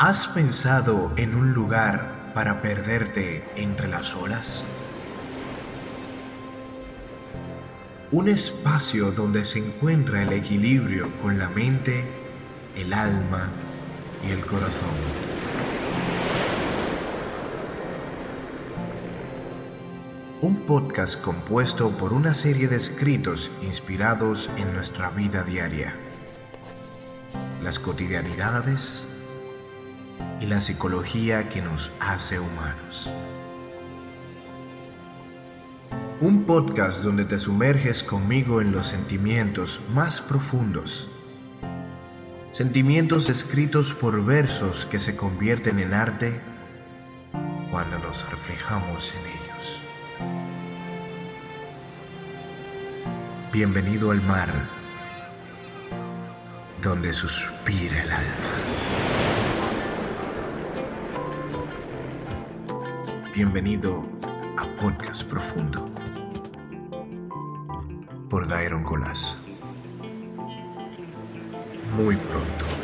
¿Has pensado en un lugar para perderte entre las olas? Un espacio donde se encuentra el equilibrio con la mente, el alma y el corazón. Un podcast compuesto por una serie de escritos inspirados en nuestra vida diaria, las cotidianidades la psicología que nos hace humanos. Un podcast donde te sumerges conmigo en los sentimientos más profundos. Sentimientos escritos por versos que se convierten en arte cuando nos reflejamos en ellos. Bienvenido al mar, donde suspira el alma. Bienvenido a Podcast Profundo por Dairon Colas. Muy pronto.